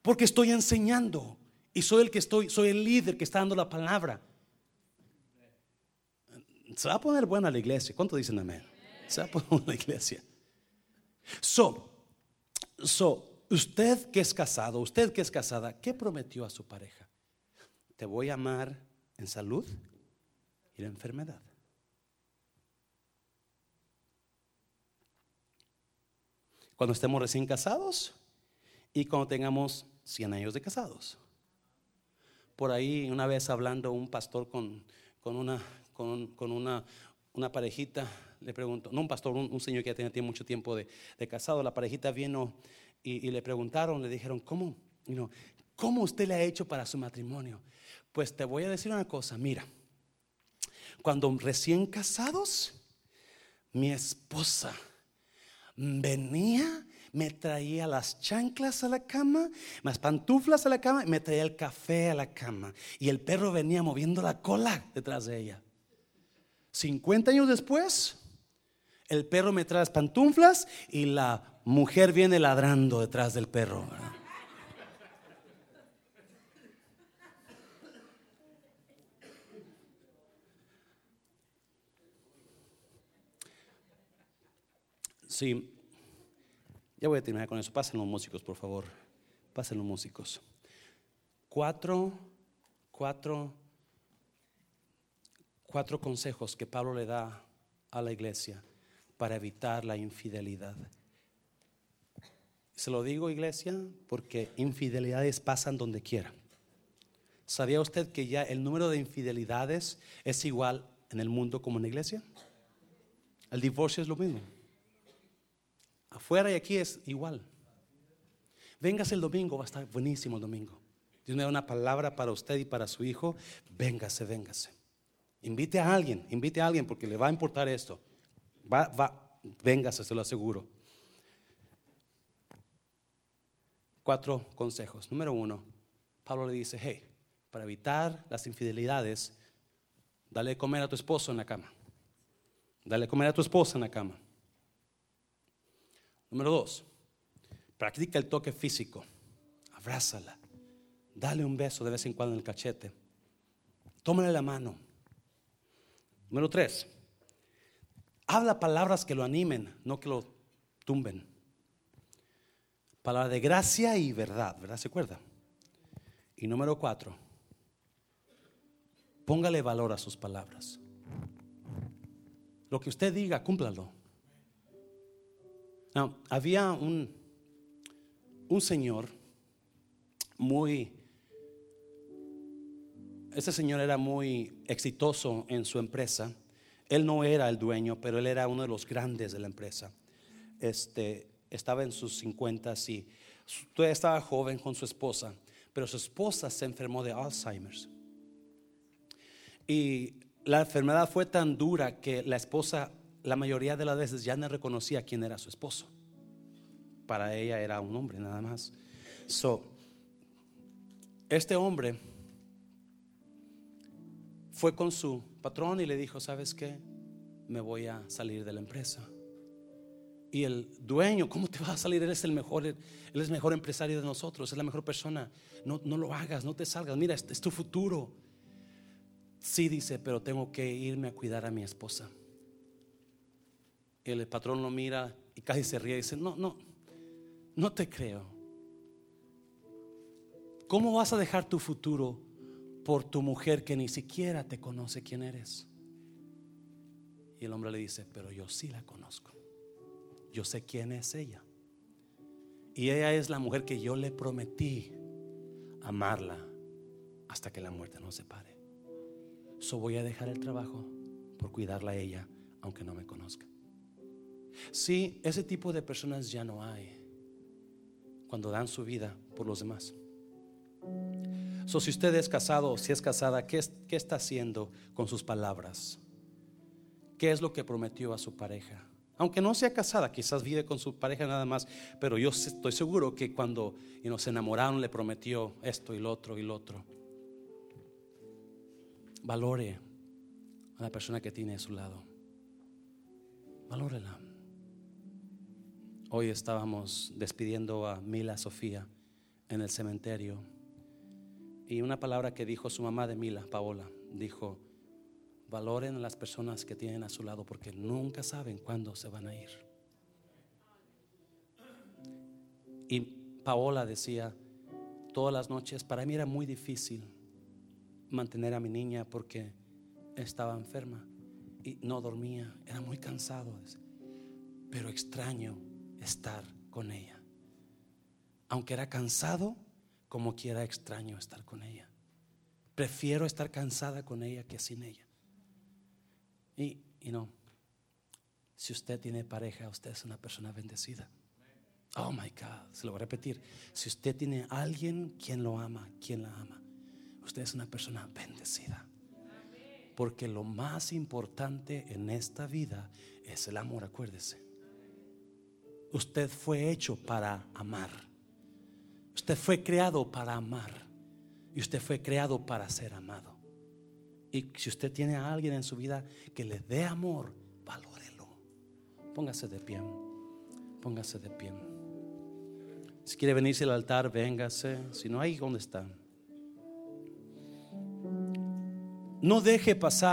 Porque estoy enseñando y soy el que estoy, soy el líder que está dando la palabra. Se va a poner buena la iglesia. ¿Cuánto dicen amén? Se va a poner buena la iglesia. So, so, Usted que es casado, usted que es casada, ¿qué prometió a su pareja? Te voy a amar en salud y en enfermedad. Cuando estemos recién casados y cuando tengamos 100 años de casados. Por ahí una vez hablando un pastor con, una, con, una, una parejita, le pregunto, no un pastor, un, señor que ya tenía mucho tiempo de, de casado, la parejita vino y, le preguntaron, le dijeron, ¿cómo? ¿Cómo usted le ha hecho para su matrimonio? Pues te voy a decir una cosa, mira, cuando recién casados, mi esposa venía, me traía las chanclas a la cama, las pantuflas a la cama, me traía el café a la cama. Y el perro venía moviendo la cola detrás de ella. 50 años después, el perro me trae las pantuflas y la mujer viene ladrando detrás del perro. Sí, ya voy a terminar con eso. Pasen los músicos, por favor. Pasen los músicos. Cuatro, cuatro, cuatro consejos que Pablo le da a la iglesia para evitar la infidelidad. Se lo digo, iglesia, porque infidelidades pasan donde quiera. ¿Sabía usted que ya el número de infidelidades es igual en el mundo como en la iglesia? El divorcio es lo mismo. Afuera y aquí es igual. Véngase el domingo, va a estar buenísimo el domingo. Dios me da una palabra para usted y para su hijo. Véngase, véngase. Invite a alguien, invite a alguien porque le va a importar esto. Va, va, véngase, se lo aseguro. Cuatro consejos. Número uno, Pablo le dice, hey, para evitar las infidelidades, dale de comer a tu esposo en la cama. Dale de comer a tu esposa en la cama. Número dos, practica el toque físico. Abrázala. Dale un beso de vez en cuando en el cachete. Tómale la mano. Número tres, habla palabras que lo animen, no que lo tumben. Palabra de gracia y verdad, ¿verdad? ¿Se acuerda? Y número cuatro, póngale valor a sus palabras. Lo que usted diga, cúmplalo. Había un, un señor muy, ese señor era muy exitoso en su empresa. Él no era el dueño, pero él era uno de los grandes de la empresa. Este, estaba en sus 50 y todavía estaba joven con su esposa, pero su esposa se enfermó de Alzheimer's. Y la enfermedad fue tan dura que la esposa la mayoría de las veces ya no reconocía quién era su esposo. Para ella era un hombre nada más. So, este hombre fue con su patrón y le dijo, ¿sabes qué? Me voy a salir de la empresa. Y el dueño, ¿cómo te va a salir? Él es el mejor, él es el mejor empresario de nosotros, es la mejor persona. No, no lo hagas, no te salgas. Mira, este es tu futuro. Sí, dice, pero tengo que irme a cuidar a mi esposa. El patrón lo mira y casi se ríe y dice, no, no, no te creo. ¿Cómo vas a dejar tu futuro por tu mujer que ni siquiera te conoce quién eres? Y el hombre le dice, pero yo sí la conozco. Yo sé quién es ella. Y ella es la mujer que yo le prometí amarla hasta que la muerte nos separe. So voy a dejar el trabajo por cuidarla a ella, aunque no me conozca. Sí, ese tipo de personas ya no hay cuando dan su vida por los demás. So, si usted es casado o si es casada, ¿qué, ¿qué está haciendo con sus palabras? ¿Qué es lo que prometió a su pareja? Aunque no sea casada, quizás vive con su pareja nada más, pero yo estoy seguro que cuando nos se enamoraron le prometió esto y lo otro y lo otro. Valore a la persona que tiene a su lado. Valórela. Hoy estábamos despidiendo a Mila Sofía en el cementerio. Y una palabra que dijo su mamá de Mila, Paola, dijo, valoren a las personas que tienen a su lado porque nunca saben cuándo se van a ir. Y Paola decía, todas las noches, para mí era muy difícil mantener a mi niña porque estaba enferma y no dormía, era muy cansado, pero extraño estar con ella. Aunque era cansado, como quiera extraño estar con ella. Prefiero estar cansada con ella que sin ella. Y, y no, si usted tiene pareja, usted es una persona bendecida. Oh my God, se lo voy a repetir. Si usted tiene alguien quien lo ama, quien la ama, usted es una persona bendecida. Porque lo más importante en esta vida es el amor, acuérdese. Usted fue hecho para amar. Usted fue creado para amar. Y usted fue creado para ser amado. Y si usted tiene a alguien en su vida que le dé amor, valórelo. Póngase de pie. Póngase de pie. Si quiere venirse al altar, véngase. Si no, ahí donde está. No deje pasar.